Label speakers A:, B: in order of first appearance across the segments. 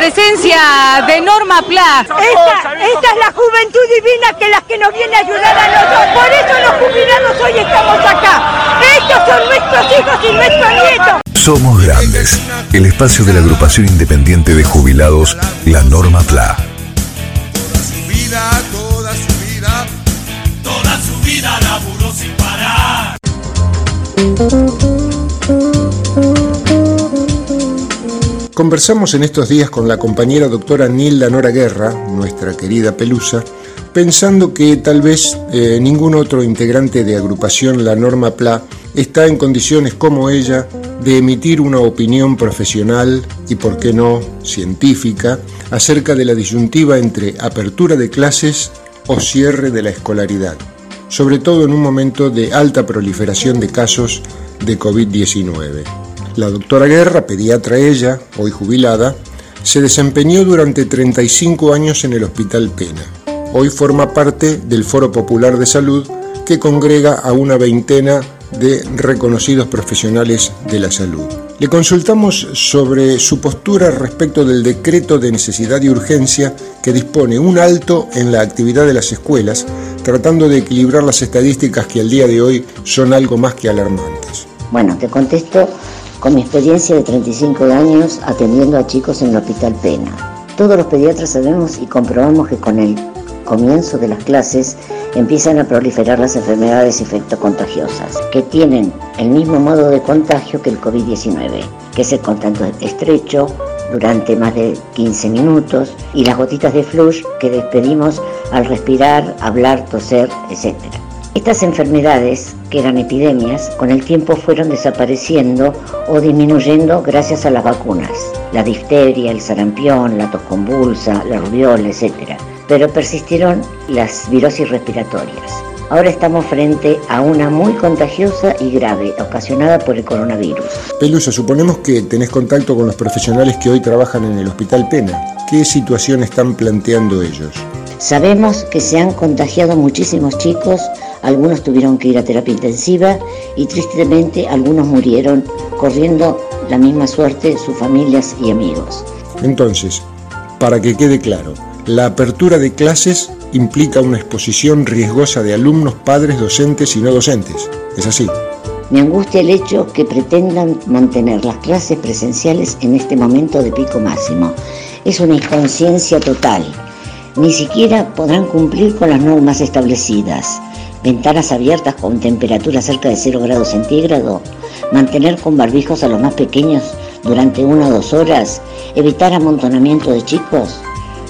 A: Presencia de Norma Pla.
B: Esta, esta es la juventud divina que es la que nos viene a ayudar a nosotros. Por eso los jubilados hoy estamos acá. Estos son nuestros hijos y nuestros nietos.
C: Somos grandes. El espacio de la agrupación independiente de jubilados, la Norma PLA.
D: Toda su vida, toda su vida, toda su vida laburó sin parar.
E: Conversamos en estos días con la compañera doctora Nilda Nora Guerra, nuestra querida Pelusa, pensando que tal vez eh, ningún otro integrante de agrupación La Norma PLA está en condiciones como ella de emitir una opinión profesional y, por qué no, científica acerca de la disyuntiva entre apertura de clases o cierre de la escolaridad, sobre todo en un momento de alta proliferación de casos de COVID-19. La doctora Guerra, pediatra ella, hoy jubilada, se desempeñó durante 35 años en el Hospital Pena. Hoy forma parte del Foro Popular de Salud que congrega a una veintena de reconocidos profesionales de la salud. Le consultamos sobre su postura respecto del decreto de necesidad y urgencia que dispone un alto en la actividad de las escuelas, tratando de equilibrar las estadísticas que al día de hoy son algo más que alarmantes.
F: Bueno, te contesto con mi experiencia de 35 años atendiendo a chicos en el Hospital Pena. Todos los pediatras sabemos y comprobamos que con el comienzo de las clases empiezan a proliferar las enfermedades infectocontagiosas, que tienen el mismo modo de contagio que el COVID-19, que es el contacto estrecho durante más de 15 minutos y las gotitas de flush que despedimos al respirar, hablar, toser, etc. Estas enfermedades, que eran epidemias, con el tiempo fueron desapareciendo o disminuyendo gracias a las vacunas. La difteria, el sarampión, la tos convulsa, la rubiola, etc. Pero persistieron las virosis respiratorias. Ahora estamos frente a una muy contagiosa y grave, ocasionada por el coronavirus.
E: Pelusa, suponemos que tenés contacto con los profesionales que hoy trabajan en el Hospital Pena. ¿Qué situación están planteando ellos?
F: Sabemos que se han contagiado muchísimos chicos, algunos tuvieron que ir a terapia intensiva y tristemente algunos murieron corriendo la misma suerte sus familias y amigos.
E: Entonces, para que quede claro, la apertura de clases implica una exposición riesgosa de alumnos, padres, docentes y no docentes. ¿Es así?
F: Me angustia el hecho que pretendan mantener las clases presenciales en este momento de pico máximo. Es una inconsciencia total. Ni siquiera podrán cumplir con las normas establecidas. Ventanas abiertas con temperatura cerca de 0 grados centígrados, mantener con barbijos a los más pequeños durante una o dos horas, evitar amontonamiento de chicos.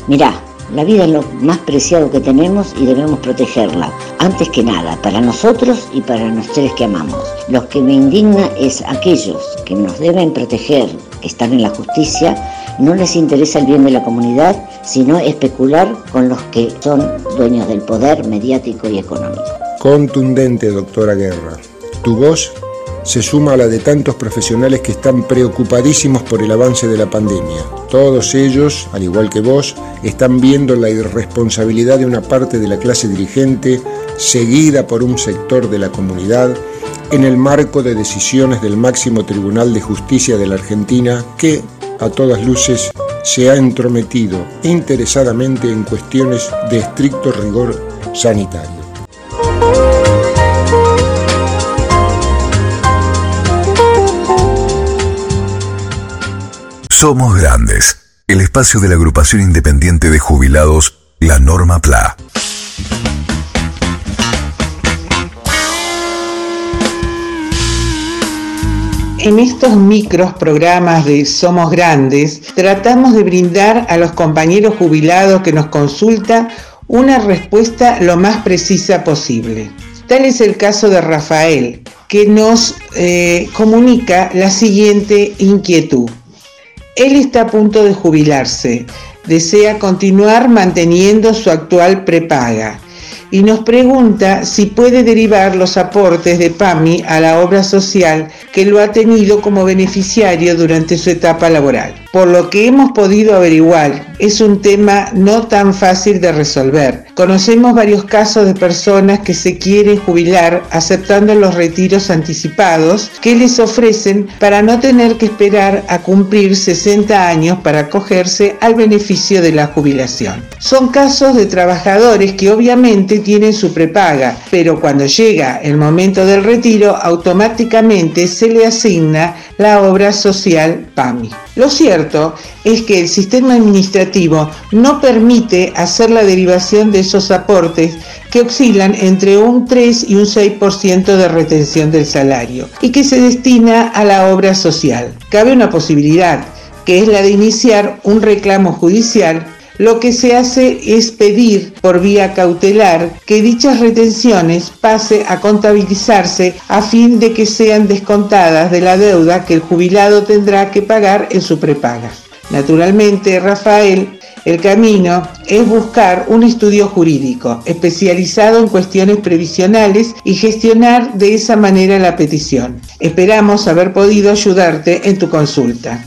F: Mirá, la vida es lo más preciado que tenemos y debemos protegerla, antes que nada, para nosotros y para los seres que amamos. Lo que me indigna es aquellos que nos deben proteger, que están en la justicia, no les interesa el bien de la comunidad, sino especular con los que son dueños del poder mediático y económico.
E: Contundente, doctora Guerra. Tu voz se suma a la de tantos profesionales que están preocupadísimos por el avance de la pandemia. Todos ellos, al igual que vos, están viendo la irresponsabilidad de una parte de la clase dirigente, seguida por un sector de la comunidad, en el marco de decisiones del máximo Tribunal de Justicia de la Argentina que, a todas luces, se ha entrometido interesadamente en cuestiones de estricto rigor sanitario.
C: Somos Grandes, el espacio de la agrupación independiente de jubilados, la Norma PLA.
G: En estos micros programas de Somos Grandes, tratamos de brindar a los compañeros jubilados que nos consultan una respuesta lo más precisa posible. Tal es el caso de Rafael, que nos eh, comunica la siguiente inquietud. Él está a punto de jubilarse, desea continuar manteniendo su actual prepaga, y nos pregunta si puede derivar los aportes de PAMI a la obra social que lo ha tenido como beneficiario durante su etapa laboral. Por lo que hemos podido averiguar, es un tema no tan fácil de resolver. Conocemos varios casos de personas que se quieren jubilar aceptando los retiros anticipados que les ofrecen para no tener que esperar a cumplir 60 años para acogerse al beneficio de la jubilación. Son casos de trabajadores que obviamente tienen su prepaga, pero cuando llega el momento del retiro automáticamente se le asigna la obra social PAMI. Lo cierto es que el sistema administrativo no permite hacer la derivación de esos aportes que oscilan entre un 3 y un 6% de retención del salario y que se destina a la obra social. Cabe una posibilidad, que es la de iniciar un reclamo judicial lo que se hace es pedir por vía cautelar que dichas retenciones pase a contabilizarse a fin de que sean descontadas de la deuda que el jubilado tendrá que pagar en su prepaga. Naturalmente, Rafael, el camino es buscar un estudio jurídico especializado en cuestiones previsionales y gestionar de esa manera la petición. Esperamos haber podido ayudarte en tu consulta.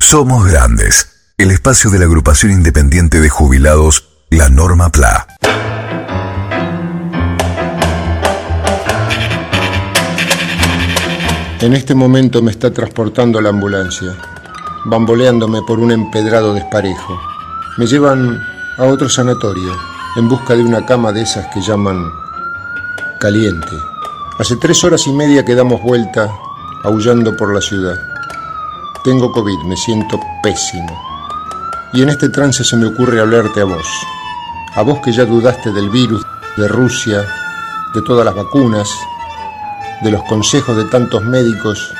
C: Somos Grandes, el espacio de la agrupación independiente de jubilados, la Norma PLA.
E: En este momento me está transportando la ambulancia, bamboleándome por un empedrado desparejo. Me llevan a otro sanatorio, en busca de una cama de esas que llaman caliente. Hace tres horas y media que damos vuelta, aullando por la ciudad. Tengo COVID, me siento pésimo. Y en este trance se me ocurre hablarte a vos. A vos que ya dudaste del virus, de Rusia, de todas las vacunas, de los consejos de tantos médicos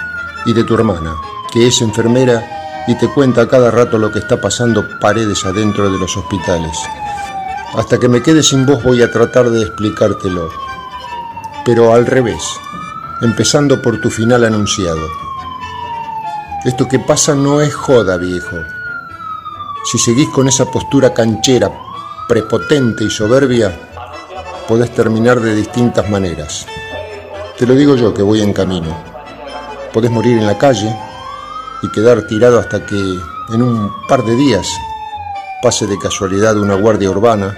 E: y de tu hermana, que es enfermera y te cuenta a cada rato lo que está pasando paredes adentro de los hospitales. Hasta que me quede sin voz voy a tratar de explicártelo. Pero al revés, empezando por tu final anunciado. Esto que pasa no es joda, viejo. Si seguís con esa postura canchera, prepotente y soberbia, podés terminar de distintas maneras. Te lo digo yo que voy en camino. Podés morir en la calle y quedar tirado hasta que en un par de días pase de casualidad una guardia urbana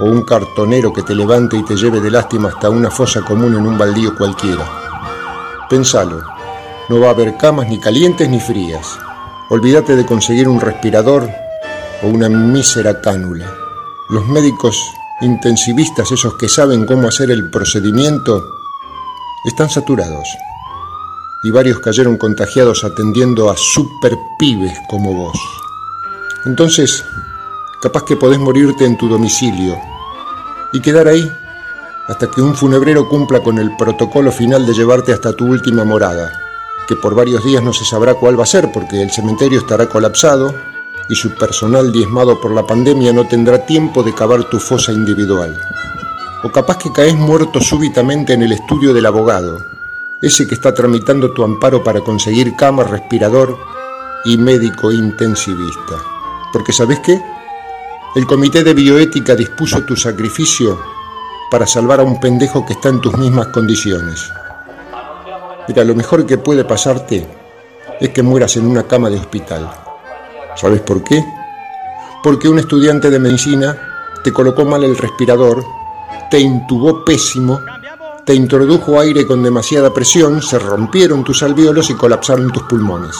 E: o un cartonero que te levante y te lleve de lástima hasta una fosa común en un baldío cualquiera. Pensalo no va a haber camas ni calientes ni frías. Olvídate de conseguir un respirador o una mísera cánula. Los médicos intensivistas, esos que saben cómo hacer el procedimiento, están saturados. Y varios cayeron contagiados atendiendo a super pibes como vos. Entonces, capaz que podés morirte en tu domicilio y quedar ahí hasta que un funebrero cumpla con el protocolo final de llevarte hasta tu última morada que por varios días no se sabrá cuál va a ser porque el cementerio estará colapsado y su personal diezmado por la pandemia no tendrá tiempo de cavar tu fosa individual. O capaz que caes muerto súbitamente en el estudio del abogado, ese que está tramitando tu amparo para conseguir cama, respirador y médico intensivista. Porque ¿sabes qué? El comité de bioética dispuso tu sacrificio para salvar a un pendejo que está en tus mismas condiciones. Mira, lo mejor que puede pasarte es que mueras en una cama de hospital. ¿Sabes por qué? Porque un estudiante de medicina te colocó mal el respirador, te intubó pésimo, te introdujo aire con demasiada presión, se rompieron tus alvéolos y colapsaron tus pulmones.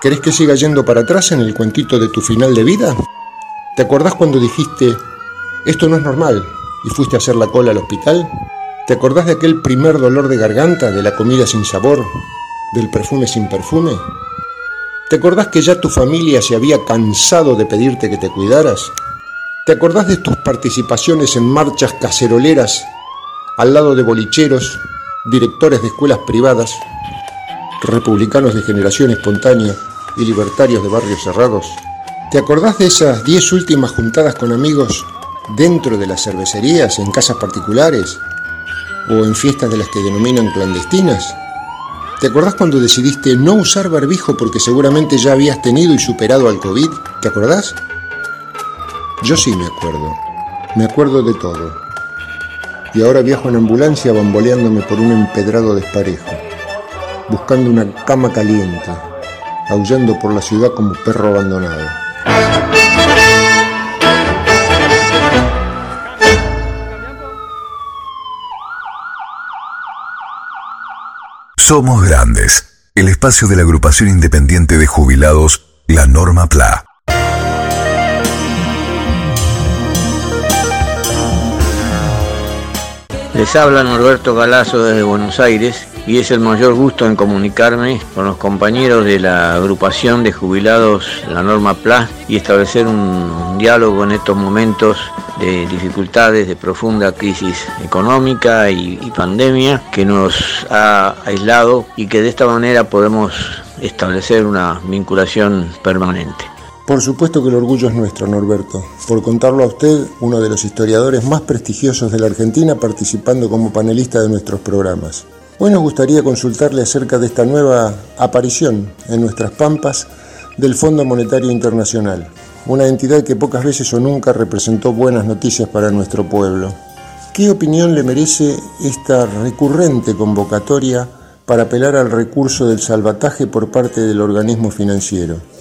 E: ¿Querés que siga yendo para atrás en el cuentito de tu final de vida? ¿Te acordás cuando dijiste, esto no es normal, y fuiste a hacer la cola al hospital? ¿Te acordás de aquel primer dolor de garganta, de la comida sin sabor, del perfume sin perfume? ¿Te acordás que ya tu familia se había cansado de pedirte que te cuidaras? ¿Te acordás de tus participaciones en marchas caceroleras al lado de bolicheros, directores de escuelas privadas, republicanos de generación espontánea y libertarios de barrios cerrados? ¿Te acordás de esas diez últimas juntadas con amigos dentro de las cervecerías, en casas particulares, o en fiestas de las que denominan clandestinas? ¿Te acordás cuando decidiste no usar barbijo porque seguramente ya habías tenido y superado al COVID? ¿Te acordás? Yo sí me acuerdo, me acuerdo de todo. Y ahora viajo en ambulancia bamboleándome por un empedrado desparejo, buscando una cama caliente, aullando por la ciudad como perro abandonado.
C: Somos Grandes, el espacio de la agrupación independiente de jubilados, la Norma PLA.
H: Les habla Norberto Galazo desde Buenos Aires y es el mayor gusto en comunicarme con los compañeros de la agrupación de jubilados La Norma PLA y establecer un diálogo en estos momentos de dificultades, de profunda crisis económica y, y pandemia que nos ha aislado y que de esta manera podemos establecer una vinculación permanente.
E: Por supuesto que el orgullo es nuestro, Norberto, por contarlo a usted, uno de los historiadores más prestigiosos de la Argentina, participando como panelista de nuestros programas. Hoy nos gustaría consultarle acerca de esta nueva aparición en nuestras pampas del Fondo Monetario Internacional, una entidad que pocas veces o nunca representó buenas noticias para nuestro pueblo. ¿Qué opinión le merece esta recurrente convocatoria para apelar al recurso del salvataje por parte del organismo financiero?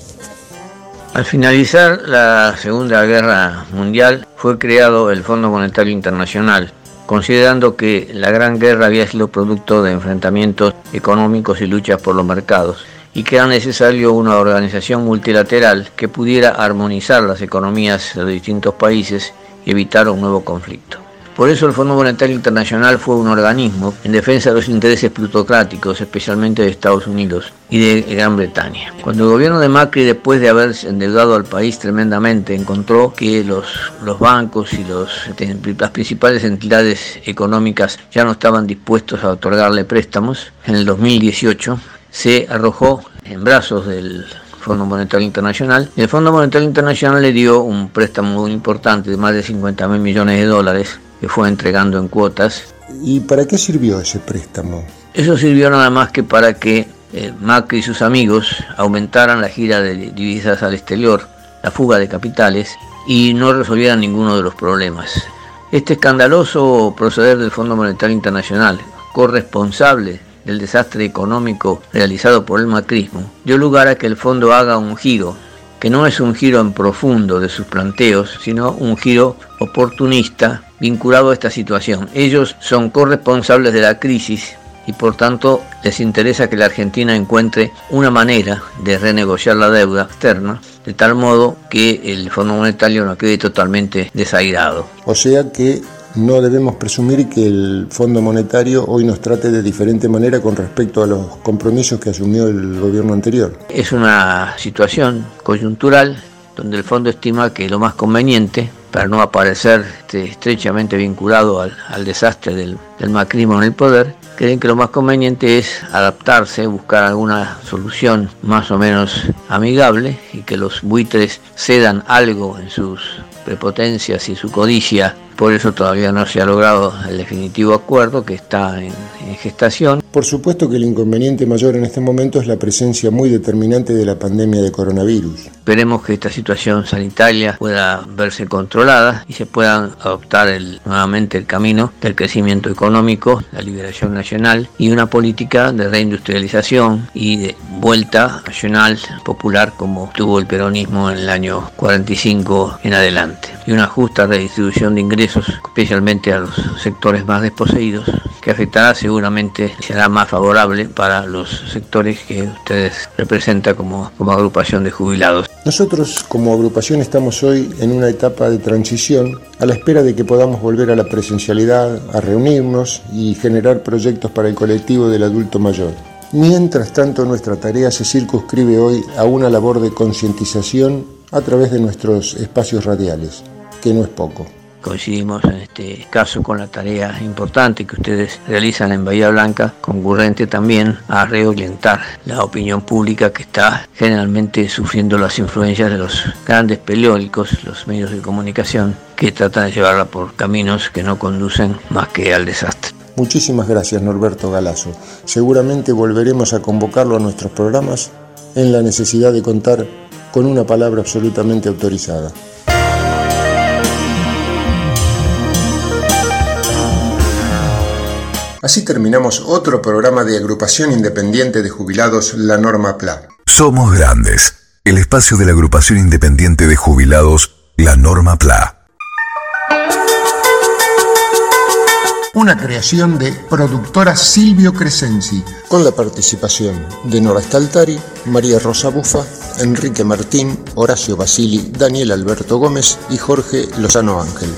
H: Al finalizar la Segunda Guerra Mundial fue creado el Fondo Monetario Internacional, considerando que la Gran Guerra había sido producto de enfrentamientos económicos y luchas por los mercados, y que era necesario una organización multilateral que pudiera armonizar las economías de los distintos países y evitar un nuevo conflicto. Por eso el Fondo Monetario Internacional fue un organismo en defensa de los intereses plutocráticos, especialmente de Estados Unidos y de Gran Bretaña. Cuando el gobierno de Macri, después de haber endeudado al país tremendamente, encontró que los, los bancos y los, las principales entidades económicas ya no estaban dispuestos a otorgarle préstamos, en el 2018 se arrojó en brazos del Fondo Monetario Internacional. El Fondo Monetario Internacional le dio un préstamo importante de más de 50 mil millones de dólares que fue entregando en cuotas.
E: ¿Y para qué sirvió ese préstamo?
H: Eso sirvió nada más que para que eh, Macri y sus amigos aumentaran la gira de divisas al exterior, la fuga de capitales y no resolvieran ninguno de los problemas. Este escandaloso proceder del Fondo Monetario Internacional, corresponsable del desastre económico realizado por el macrismo, dio lugar a que el fondo haga un giro que no es un giro en profundo de sus planteos, sino un giro oportunista vinculado a esta situación. Ellos son corresponsables de la crisis y por tanto les interesa que la Argentina encuentre una manera de renegociar la deuda externa de tal modo que el Fondo Monetario no quede totalmente desairado.
E: O sea que no debemos presumir que el Fondo Monetario hoy nos trate de diferente manera con respecto a los compromisos que asumió el gobierno anterior.
H: Es una situación coyuntural donde el fondo estima que lo más conveniente para no aparecer este, estrechamente vinculado al, desastre del, del, macrismo en el poder, creen que lo más conveniente es adaptarse, buscar alguna solución más o menos amigable y que los buitres cedan algo en sus prepotencias y su codicia por eso todavía no se ha logrado el definitivo acuerdo que está en, en, gestación.
E: Por supuesto que el inconveniente mayor en este momento es la presencia muy determinante de la pandemia de coronavirus.
H: Esperemos que esta situación sanitaria pueda verse controlada y se pueda adoptar el, nuevamente el camino del crecimiento económico, la liberación nacional y una política de reindustrialización y de vuelta nacional popular como tuvo el peronismo en el año 45 en adelante y una justa redistribución de especialmente a los sectores más desposeídos, que afectará seguramente, será más favorable para los sectores que ustedes representan como, como agrupación de jubilados.
E: Nosotros como agrupación estamos hoy en una etapa de transición a la espera de que podamos volver a la presencialidad, a reunirnos y generar proyectos para el colectivo del adulto mayor. Mientras tanto, nuestra tarea se circunscribe hoy a una labor de concientización a través de nuestros espacios radiales, que no es poco
H: coincidimos en este caso con la tarea importante que ustedes realizan en Bahía Blanca, concurrente también a reorientar la opinión pública que está generalmente sufriendo las influencias de los grandes periódicos, los medios de comunicación, que tratan de llevarla por caminos que no conducen más que al desastre.
E: Muchísimas gracias Norberto Galazo. Seguramente volveremos a convocarlo a nuestros programas en la necesidad de contar con una palabra absolutamente autorizada. Así terminamos otro programa de agrupación independiente de jubilados La Norma PLA.
C: Somos Grandes, el espacio de la agrupación independiente de jubilados La Norma PLA.
E: Una creación de productora Silvio Crescenzi, con la participación de Nora Staltari, María Rosa Bufa, Enrique Martín, Horacio Basili, Daniel Alberto Gómez y Jorge Lozano Ángel.